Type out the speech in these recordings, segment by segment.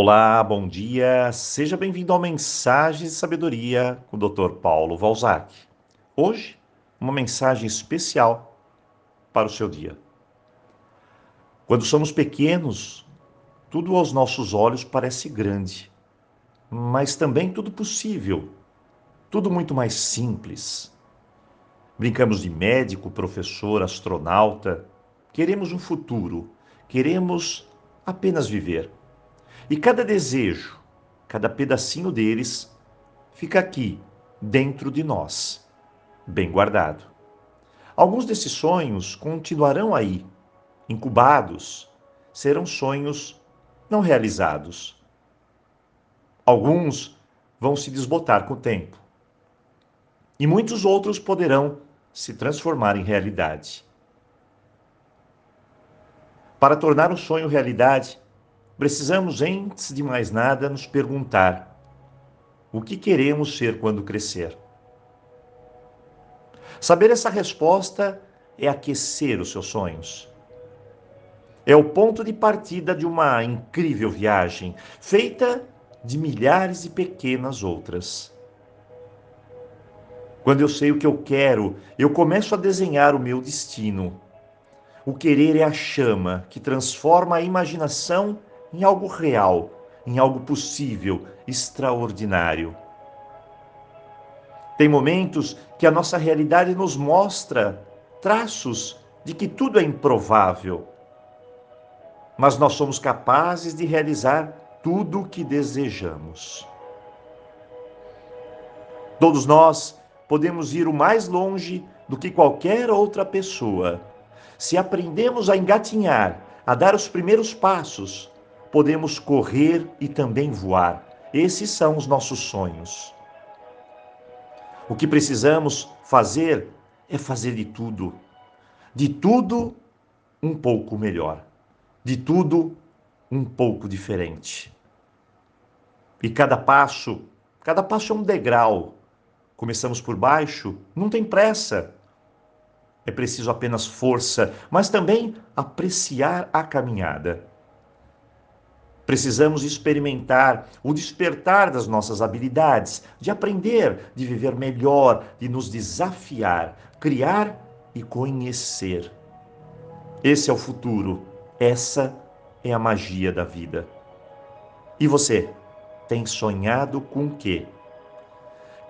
Olá, bom dia. Seja bem-vindo ao Mensagens de Sabedoria com o Dr. Paulo Valzac. Hoje, uma mensagem especial para o seu dia. Quando somos pequenos, tudo aos nossos olhos parece grande, mas também tudo possível, tudo muito mais simples. Brincamos de médico, professor, astronauta. Queremos um futuro, queremos apenas viver. E cada desejo, cada pedacinho deles, fica aqui, dentro de nós, bem guardado. Alguns desses sonhos continuarão aí, incubados, serão sonhos não realizados. Alguns vão se desbotar com o tempo. E muitos outros poderão se transformar em realidade. Para tornar o sonho realidade, precisamos, antes de mais nada, nos perguntar: o que queremos ser quando crescer? Saber essa resposta é aquecer os seus sonhos. É o ponto de partida de uma incrível viagem, feita de milhares de pequenas outras. Quando eu sei o que eu quero, eu começo a desenhar o meu destino. O querer é a chama que transforma a imaginação em algo real, em algo possível, extraordinário. Tem momentos que a nossa realidade nos mostra traços de que tudo é improvável. Mas nós somos capazes de realizar tudo o que desejamos. Todos nós podemos ir o mais longe do que qualquer outra pessoa. Se aprendemos a engatinhar, a dar os primeiros passos, podemos correr e também voar. Esses são os nossos sonhos. O que precisamos fazer é fazer de tudo, de tudo um pouco melhor, de tudo um pouco diferente. E cada passo, cada passo é um degrau. Começamos por baixo, não tem pressa. É preciso apenas força, mas também apreciar a caminhada. Precisamos experimentar o despertar das nossas habilidades, de aprender, de viver melhor, de nos desafiar, criar e conhecer. Esse é o futuro, essa é a magia da vida. E você, tem sonhado com o quê?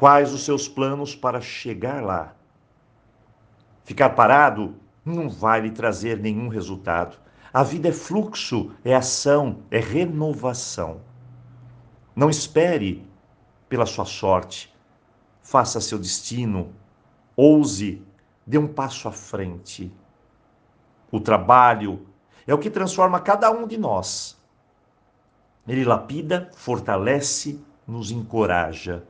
Quais os seus planos para chegar lá? Ficar parado não vai lhe trazer nenhum resultado. A vida é fluxo, é ação, é renovação. Não espere pela sua sorte. Faça seu destino. Ouse, dê um passo à frente. O trabalho é o que transforma cada um de nós. Ele lapida, fortalece, nos encoraja.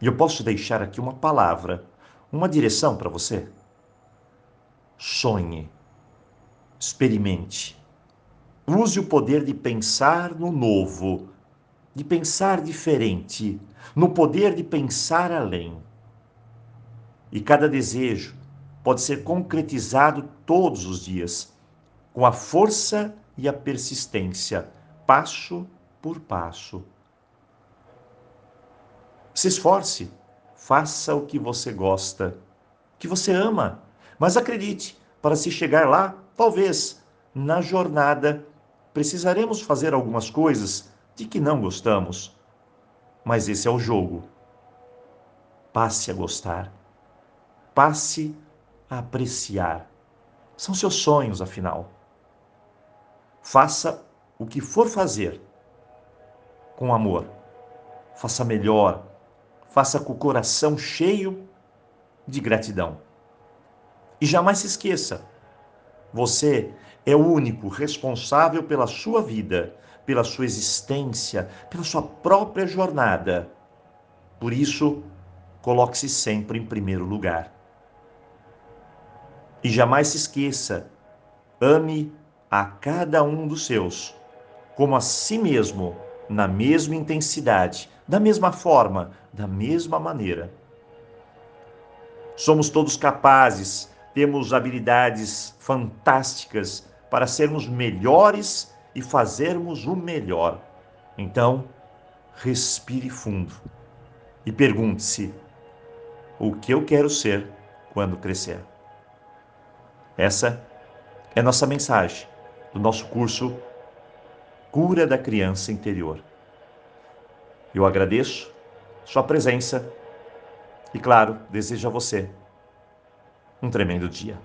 E eu posso deixar aqui uma palavra, uma direção para você? Sonhe experimente. Use o poder de pensar no novo, de pensar diferente, no poder de pensar além. E cada desejo pode ser concretizado todos os dias, com a força e a persistência, passo por passo. Se esforce, faça o que você gosta, que você ama, mas acredite, para se chegar lá, Talvez na jornada precisaremos fazer algumas coisas de que não gostamos, mas esse é o jogo. Passe a gostar, passe a apreciar. São seus sonhos, afinal. Faça o que for fazer com amor. Faça melhor, faça com o coração cheio de gratidão. E jamais se esqueça você é o único responsável pela sua vida, pela sua existência, pela sua própria jornada. Por isso, coloque-se sempre em primeiro lugar. E jamais se esqueça, ame a cada um dos seus, como a si mesmo, na mesma intensidade, da mesma forma, da mesma maneira. Somos todos capazes temos habilidades fantásticas para sermos melhores e fazermos o melhor. Então, respire fundo e pergunte-se: o que eu quero ser quando crescer? Essa é nossa mensagem do nosso curso Cura da Criança Interior. Eu agradeço sua presença e, claro, desejo a você um tremendo dia.